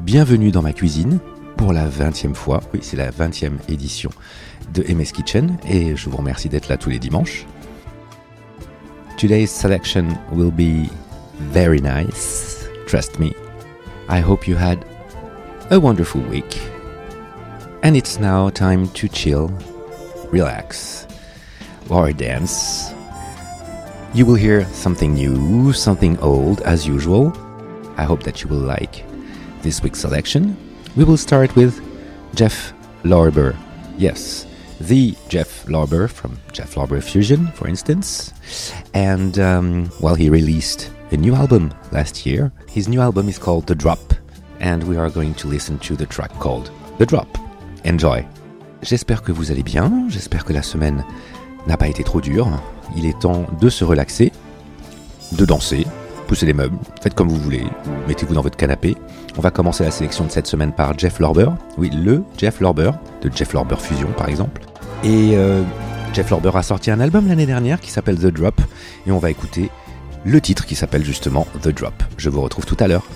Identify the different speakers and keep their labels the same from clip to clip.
Speaker 1: Bienvenue dans ma cuisine pour la 20e fois. Oui, c'est la 20e édition de MS Kitchen et je vous remercie d'être là tous les dimanches. Today's selection will be very nice. Trust me. I hope you had a wonderful week. And it's now time to chill, relax, or dance. You will hear something new, something old, as usual. I hope that you will like this week's selection. We will start with Jeff Lorber. Yes, the Jeff Lorber from Jeff Lorber Fusion, for instance. And um, well, he released a new album last year. His new album is called The Drop, and we are going to listen to the track called The Drop. Enjoy. J'espère que vous allez bien, j'espère que la semaine n'a pas été trop dure. Il est temps de se relaxer, de danser, pousser les meubles, faites comme vous voulez, mettez-vous dans votre canapé. On va commencer la sélection de cette semaine par Jeff Lorber, oui, le Jeff Lorber, de Jeff Lorber Fusion par exemple. Et euh, Jeff Lorber a sorti un album l'année dernière qui s'appelle The Drop, et on va écouter le titre qui s'appelle justement The Drop. Je vous retrouve tout à l'heure.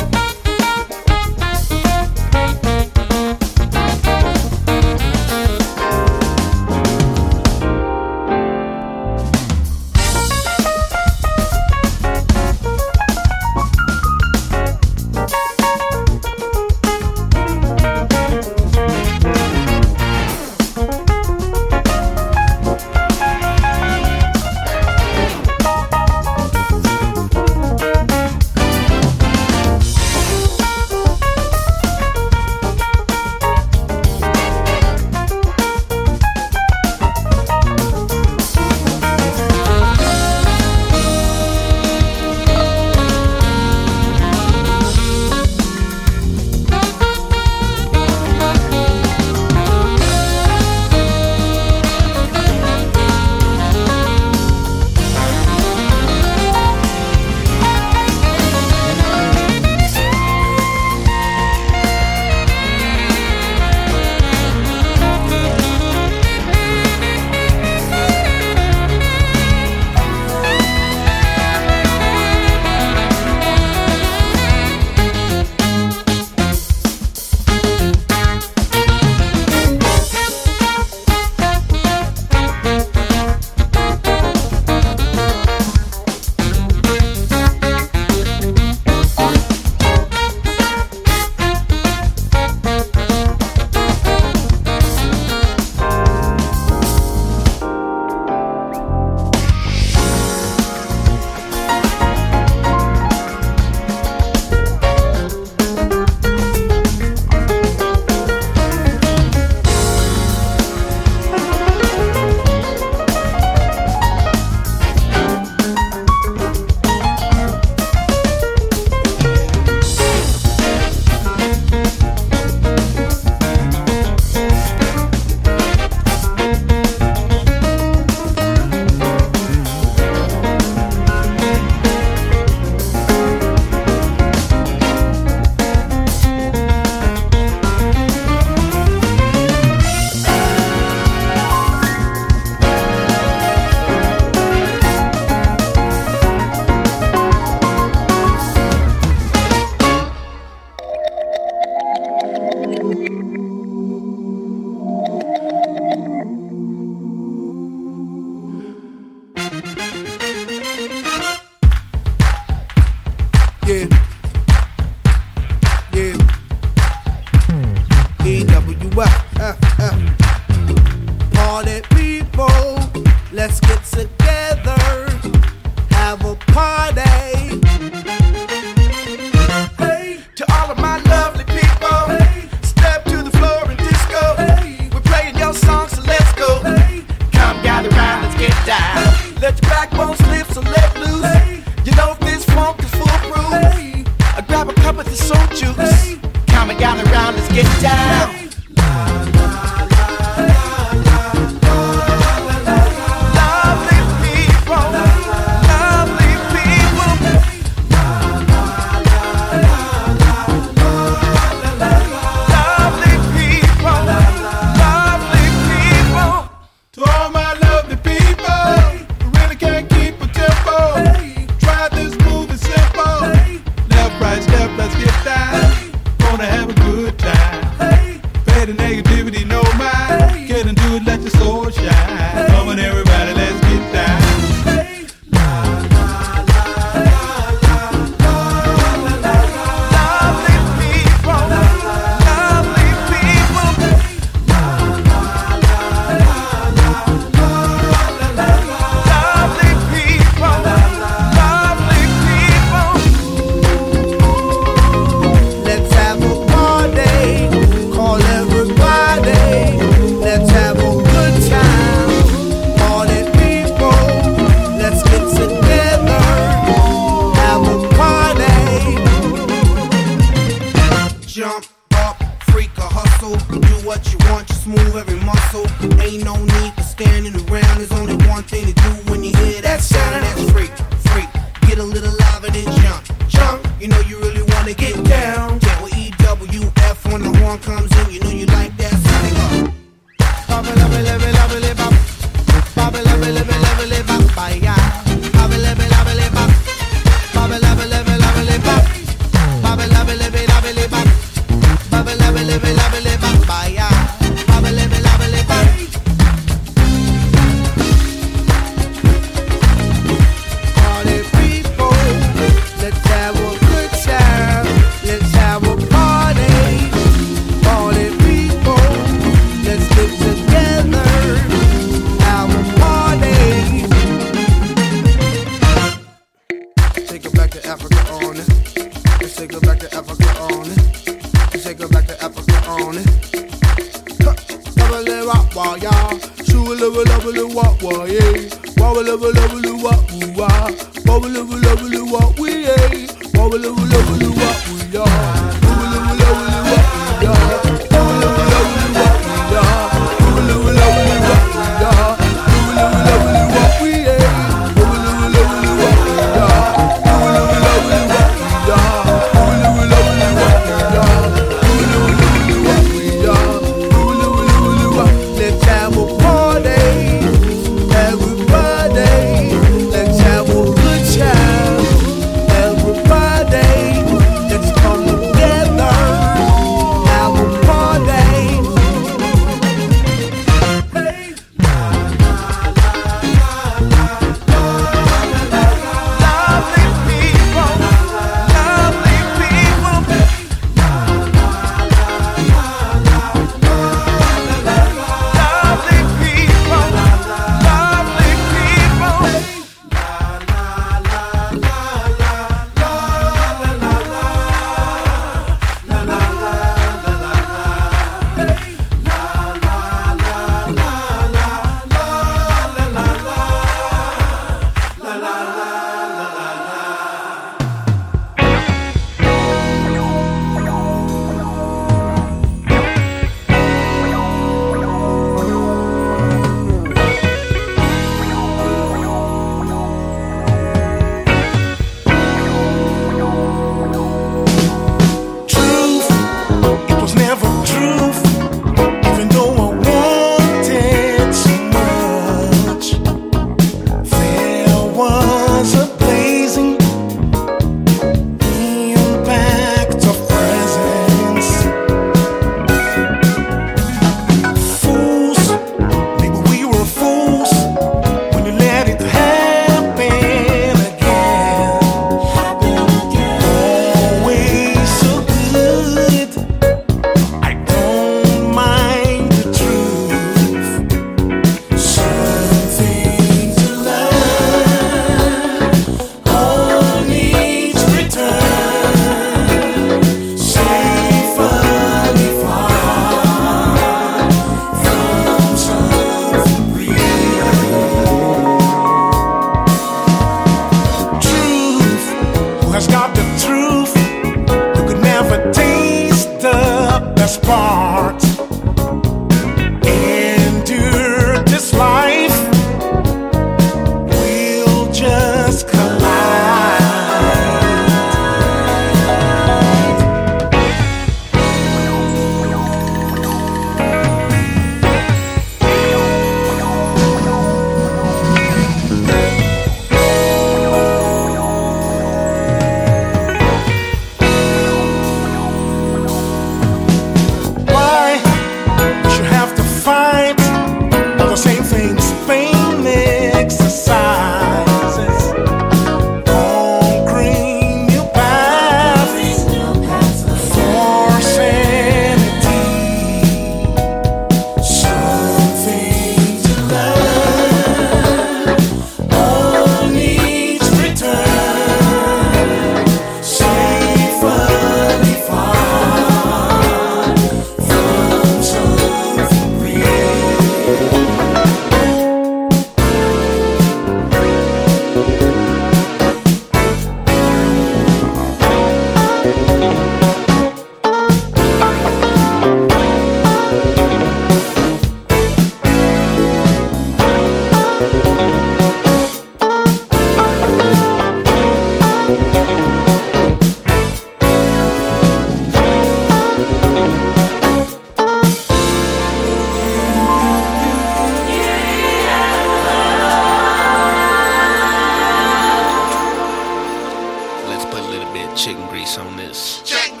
Speaker 2: Can't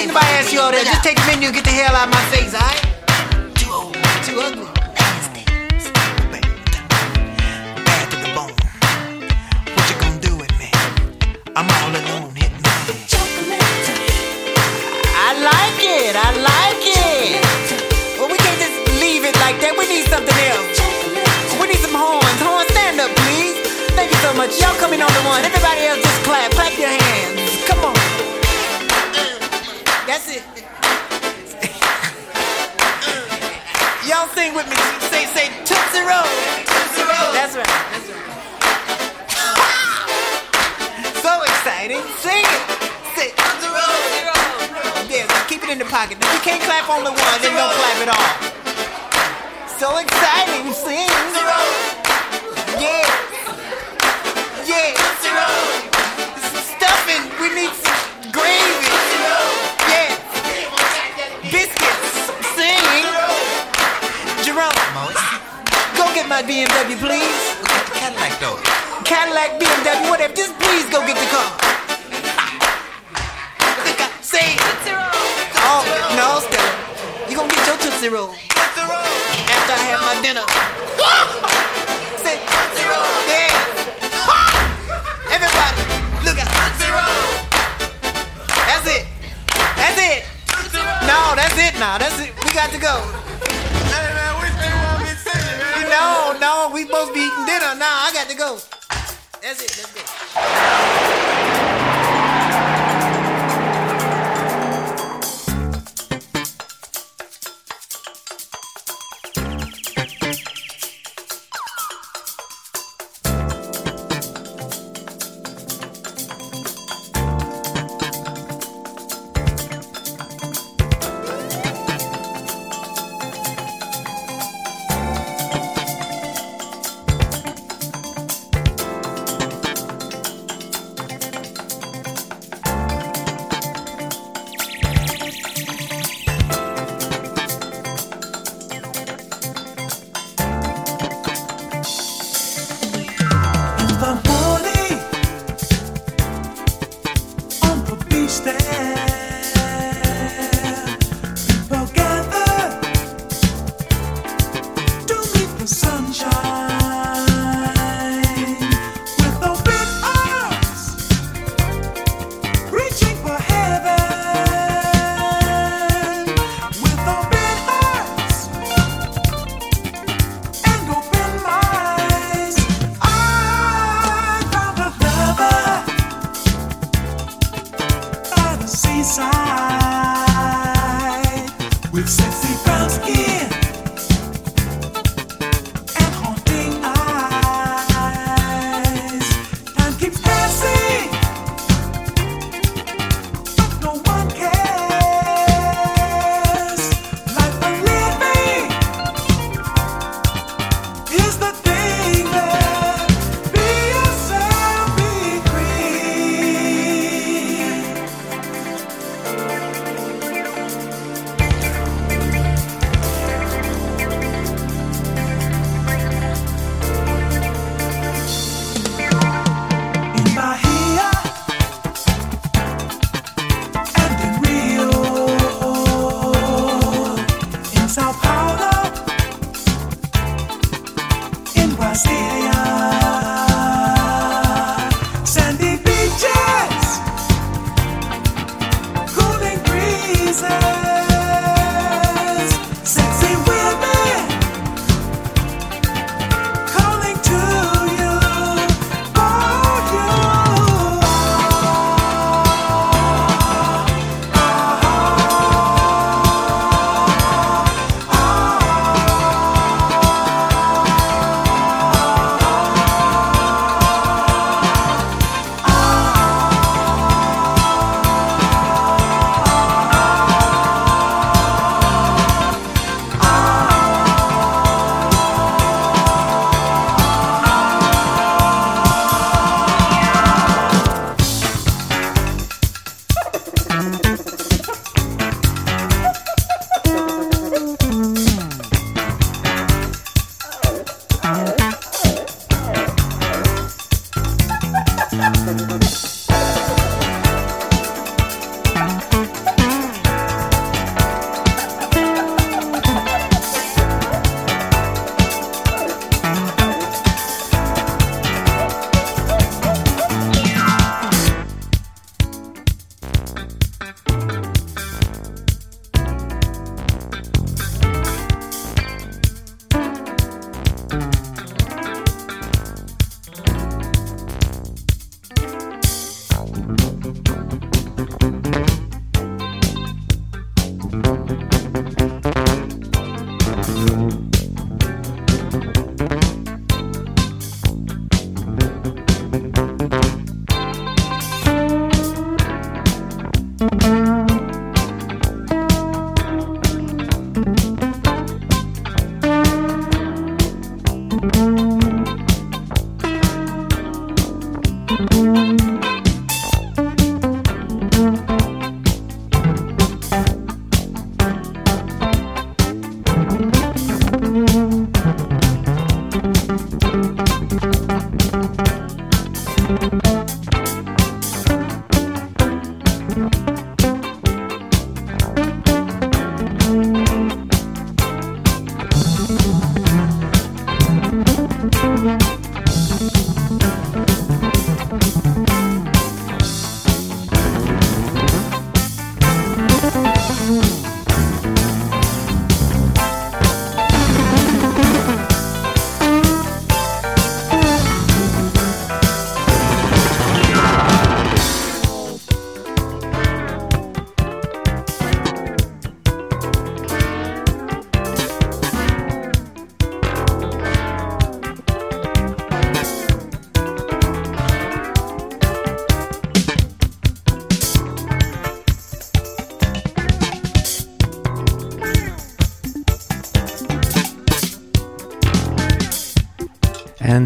Speaker 3: think nobody
Speaker 2: asked you all that. Just take the menu, and get the hell out of my face, alright?
Speaker 3: Too old,
Speaker 2: too ugly.
Speaker 3: I'm all alone, hit me.
Speaker 4: I like it, I like it. Well, we can't just leave it like that. We need something else. We need some horns. Horns, stand up, please. Thank you so much. Y'all coming on the one. Everybody else just clap. That's it. Y'all sing with me. Say, say, Tootsie Roll. Tootsie Roll. That's right. That's right. so exciting. Sing it. Say, Tootsie Roll. Yes, keep it in the pocket. If you can't clap on the one, then don't clap at all. So exciting. Sing. Tootsie Roll. Yeah. Yeah. Tootsie Roll. Stuffing. We need some gravy. Jerome. Go get my BMW, please.
Speaker 5: Cadillac though.
Speaker 4: Cadillac, BMW, whatever. Just please go get the car. Say, oh, no, Stella. You gonna get your Tootsie Roll after I have my dinner. Say, yeah. Everybody, look at That's it. That's it. No, that's it now. That's it. We got to go. No, no, we supposed to be eating dinner. Now I got to go. That's it. That's it.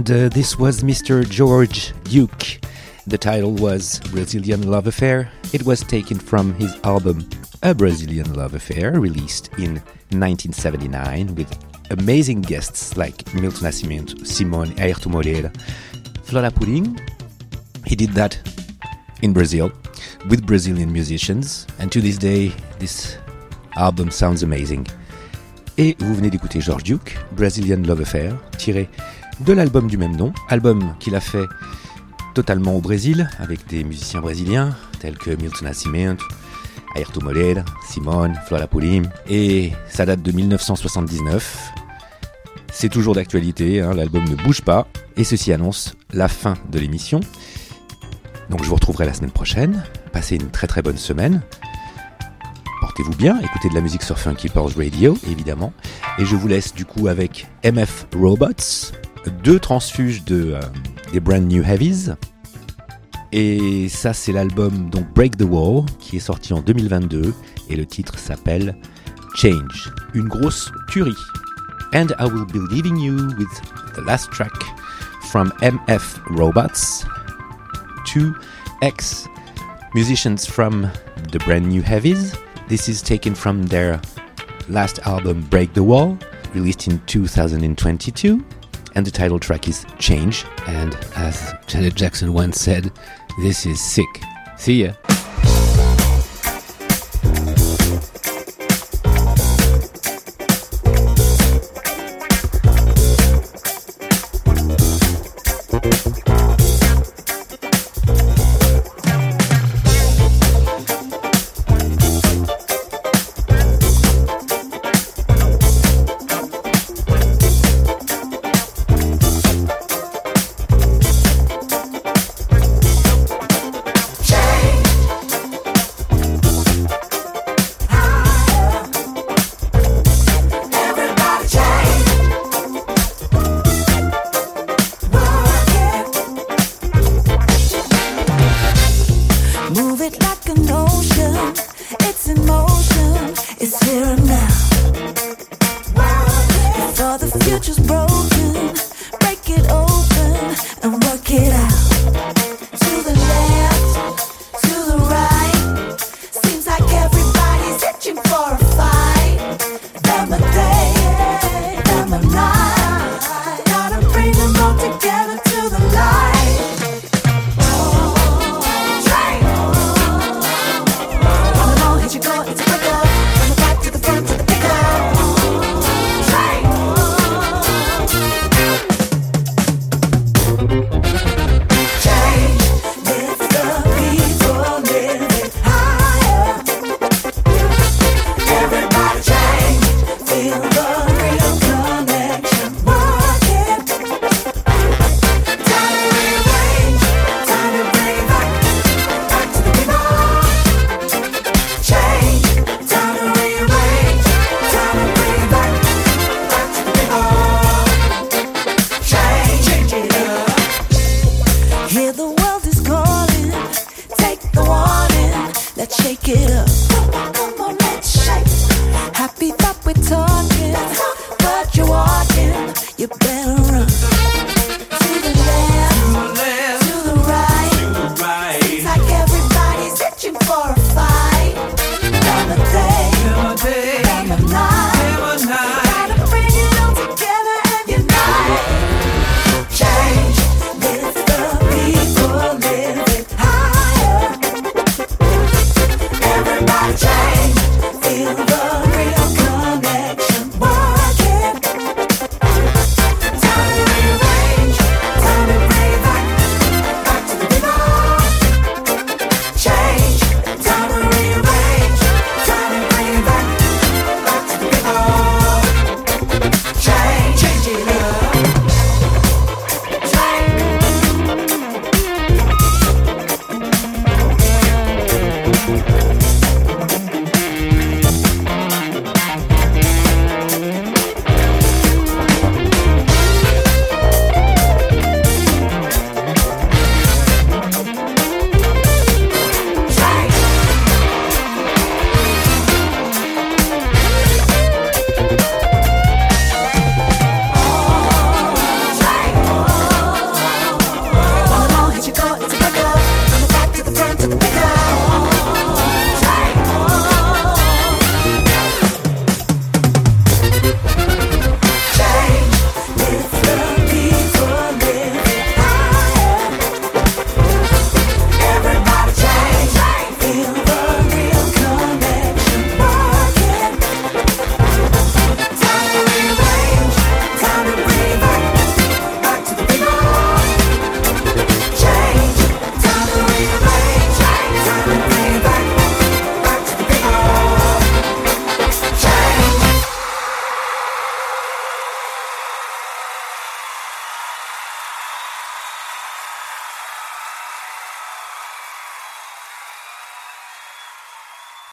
Speaker 6: And
Speaker 1: uh, this was Mr. George Duke. The title was Brazilian Love Affair. It was taken from his album A Brazilian Love Affair, released in 1979 with amazing guests like Milton Nascimento, Simone, Airto Moreira, Flora Purim. He did that in Brazil with Brazilian musicians, and to this day, this album sounds amazing. Et vous venez d'écouter George Duke, Brazilian Love Affair, tiré de l'album du même nom, album qu'il a fait totalement au Brésil, avec des musiciens brésiliens tels que Milton Nascimento, Ayrton Moreira, Simone, Flora Purim, et ça date de 1979. C'est toujours d'actualité, hein, l'album ne bouge pas, et ceci annonce la fin de l'émission. Donc je vous retrouverai la semaine prochaine. Passez une très très bonne semaine. Portez-vous bien, écoutez de la musique sur Funky Pearls Radio, évidemment. Et je vous laisse du coup avec MF Robots, deux transfuges de, euh, des Brand New Heavies. Et ça, c'est l'album donc Break the Wall qui est sorti en 2022 et le titre s'appelle Change. Une grosse tuerie. And I will be leaving you with the last track from MF Robots, two ex musicians from the Brand New Heavies. This is taken from their last album Break the Wall, released in 2022 and the title track is Change. And as Janet Jackson once said, this is sick. See ya.